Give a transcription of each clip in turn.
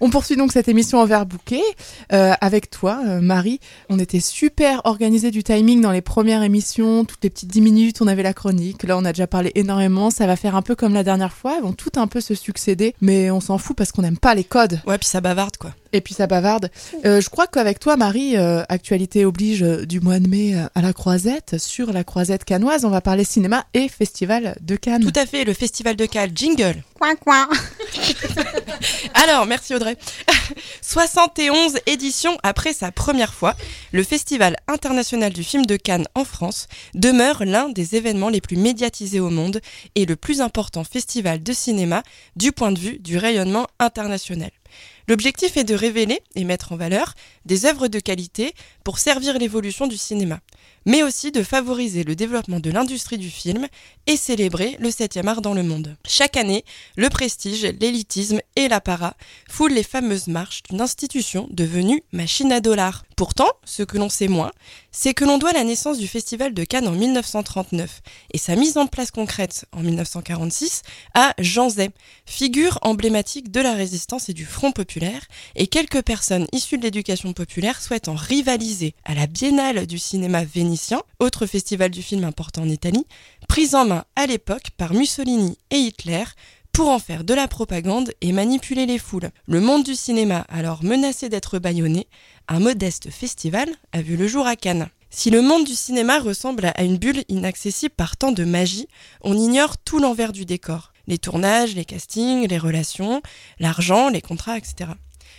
On poursuit donc cette émission en verre bouquet euh, avec toi, euh, Marie. On était super organisé du timing dans les premières émissions, toutes les petites 10 minutes, on avait la chronique. Là, on a déjà parlé énormément. Ça va faire un peu comme la dernière fois. Elles vont tout un peu se succéder, mais on s'en fout parce qu'on n'aime pas les codes. Ouais, puis ça bavarde quoi. Et puis ça bavarde. Euh, je crois qu'avec toi, Marie, actualité oblige du mois de mai à la Croisette, sur la Croisette canoise, on va parler cinéma et festival de Cannes. Tout à fait, le festival de Cannes, jingle. Coin coin. Alors, merci Audrey. 71 éditions après sa première fois, le Festival international du film de Cannes en France demeure l'un des événements les plus médiatisés au monde et le plus important festival de cinéma du point de vue du rayonnement international. L'objectif est de révéler et mettre en valeur des œuvres de qualité pour servir l'évolution du cinéma, mais aussi de favoriser le développement de l'industrie du film et célébrer le 7e art dans le monde. Chaque année, le prestige, l'élitisme et l'apparat foulent les fameuses marches d'une institution devenue machine à dollars. Pourtant, ce que l'on sait moins, c'est que l'on doit la naissance du Festival de Cannes en 1939 et sa mise en place concrète en 1946 à Jean Zay, figure emblématique de la résistance et du Front populaire, et quelques personnes issues de l'éducation populaire souhaitant rivaliser à la Biennale du cinéma vénitien, autre festival du film important en Italie, prise en main à l'époque par Mussolini et Hitler pour en faire de la propagande et manipuler les foules. Le monde du cinéma, alors menacé d'être bâillonné, un modeste festival a vu le jour à Cannes. Si le monde du cinéma ressemble à une bulle inaccessible par tant de magie, on ignore tout l'envers du décor. Les tournages, les castings, les relations, l'argent, les contrats, etc.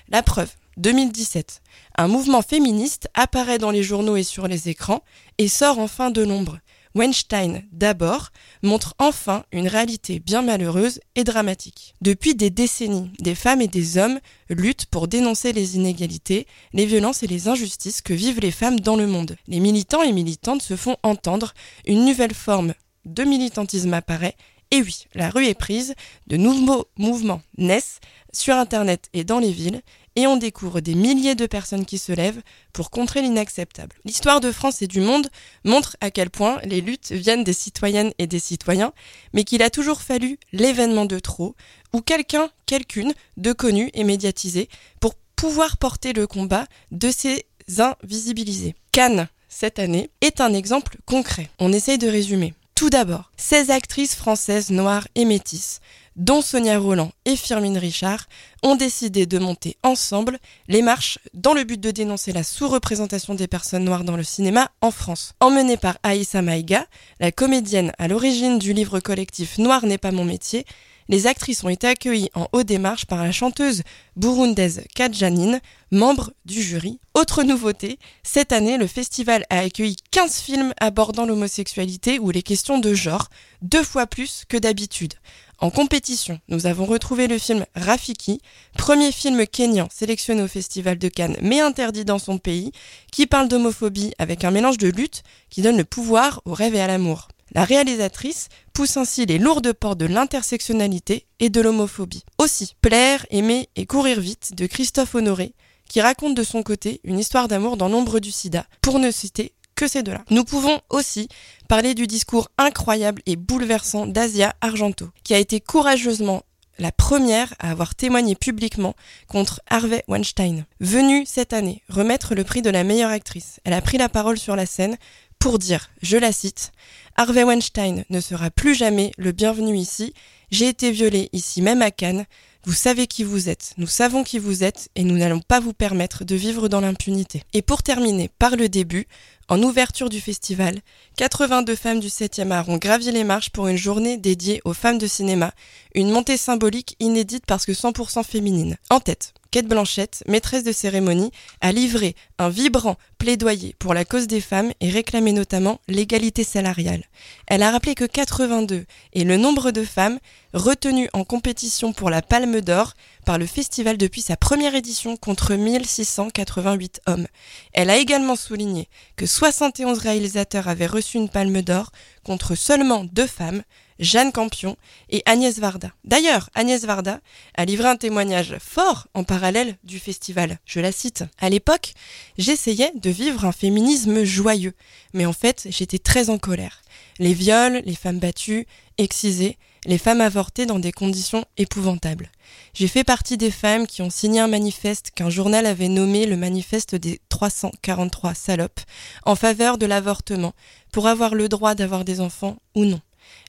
La preuve, 2017. Un mouvement féministe apparaît dans les journaux et sur les écrans et sort enfin de l'ombre. Weinstein, d'abord, montre enfin une réalité bien malheureuse et dramatique. Depuis des décennies, des femmes et des hommes luttent pour dénoncer les inégalités, les violences et les injustices que vivent les femmes dans le monde. Les militants et militantes se font entendre, une nouvelle forme de militantisme apparaît, et oui, la rue est prise, de nouveaux mouvements naissent sur Internet et dans les villes, et on découvre des milliers de personnes qui se lèvent pour contrer l'inacceptable. L'histoire de France et du monde montre à quel point les luttes viennent des citoyennes et des citoyens, mais qu'il a toujours fallu l'événement de trop, ou quelqu'un, quelqu'une, de connu et médiatisé, pour pouvoir porter le combat de ces invisibilisés. Cannes, cette année, est un exemple concret. On essaye de résumer. Tout d'abord, 16 actrices françaises noires et métisses, dont Sonia Roland et Firmine Richard, ont décidé de monter ensemble les marches dans le but de dénoncer la sous-représentation des personnes noires dans le cinéma en France. Emmenée par Aïssa Maïga, la comédienne à l'origine du livre collectif Noir n'est pas mon métier, les actrices ont été accueillies en haut des marches par la chanteuse burundaise Kadjanine, membre du jury. Autre nouveauté, cette année, le festival a accueilli 15 films abordant l'homosexualité ou les questions de genre, deux fois plus que d'habitude. En compétition, nous avons retrouvé le film Rafiki, premier film kényan sélectionné au Festival de Cannes mais interdit dans son pays, qui parle d'homophobie avec un mélange de lutte qui donne le pouvoir au rêve et à l'amour. La réalisatrice pousse ainsi les lourdes portes de l'intersectionnalité et de l'homophobie. Aussi, Plaire, aimer et courir vite de Christophe Honoré, qui raconte de son côté une histoire d'amour dans l'ombre du sida, pour ne citer que ces deux-là. Nous pouvons aussi parler du discours incroyable et bouleversant d'Asia Argento, qui a été courageusement la première à avoir témoigné publiquement contre Harvey Weinstein. Venue cette année remettre le prix de la meilleure actrice, elle a pris la parole sur la scène pour dire, je la cite, Harvey Weinstein ne sera plus jamais le bienvenu ici, j'ai été violée ici même à Cannes, vous savez qui vous êtes, nous savons qui vous êtes et nous n'allons pas vous permettre de vivre dans l'impunité. Et pour terminer par le début, en ouverture du festival, 82 femmes du 7e art ont gravi les marches pour une journée dédiée aux femmes de cinéma, une montée symbolique inédite parce que 100% féminine. En tête, Kate Blanchette, maîtresse de cérémonie, a livré un vibrant plaidoyer pour la cause des femmes et réclamé notamment l'égalité salariale. Elle a rappelé que 82 est le nombre de femmes retenues en compétition pour la Palme d'Or par le festival depuis sa première édition contre 1688 hommes. Elle a également souligné que 71 réalisateurs avaient reçu une Palme d'Or contre seulement deux femmes, Jeanne Campion et Agnès Varda. D'ailleurs, Agnès Varda a livré un témoignage fort en parallèle du festival. Je la cite. À l'époque, j'essayais de vivre un féminisme joyeux, mais en fait, j'étais très en colère. Les viols, les femmes battues, excisées, les femmes avortaient dans des conditions épouvantables. J'ai fait partie des femmes qui ont signé un manifeste qu'un journal avait nommé le manifeste des 343 salopes en faveur de l'avortement pour avoir le droit d'avoir des enfants ou non.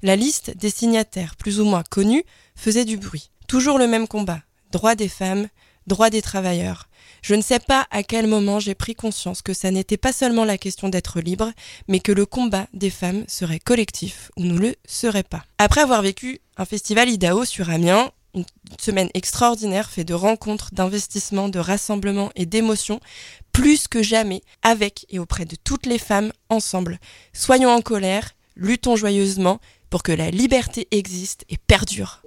La liste des signataires plus ou moins connus faisait du bruit. Toujours le même combat. Droit des femmes, droit des travailleurs. Je ne sais pas à quel moment j'ai pris conscience que ça n'était pas seulement la question d'être libre, mais que le combat des femmes serait collectif ou ne le serait pas. Après avoir vécu un festival IDAO sur Amiens, une semaine extraordinaire fait de rencontres, d'investissements, de rassemblements et d'émotions, plus que jamais, avec et auprès de toutes les femmes ensemble. Soyons en colère, luttons joyeusement pour que la liberté existe et perdure.